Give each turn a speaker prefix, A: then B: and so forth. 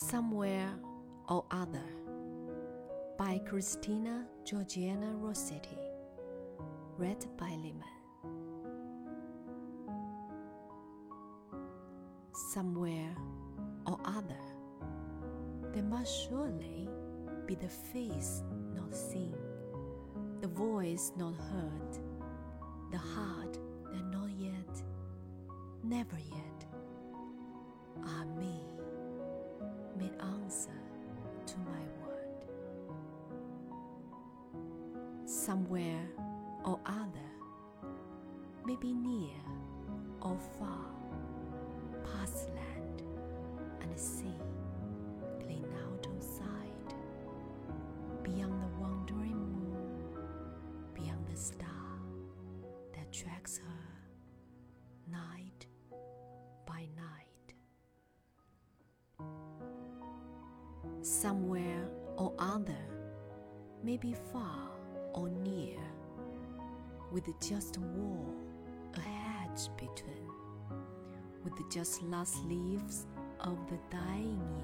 A: Somewhere or Other by Christina Georgina Rossetti. Read by Lehman. Somewhere or other, there must surely be the face not seen, the voice not heard, the heart that not yet, never yet, ah me, made answer to my word. Somewhere or other, maybe near or far, past land and sea, clean out outside, beyond the wandering moon, beyond the star that tracks her night by night. Somewhere or other, maybe far or near, with just a wall, a hedge between, with just last leaves of the dying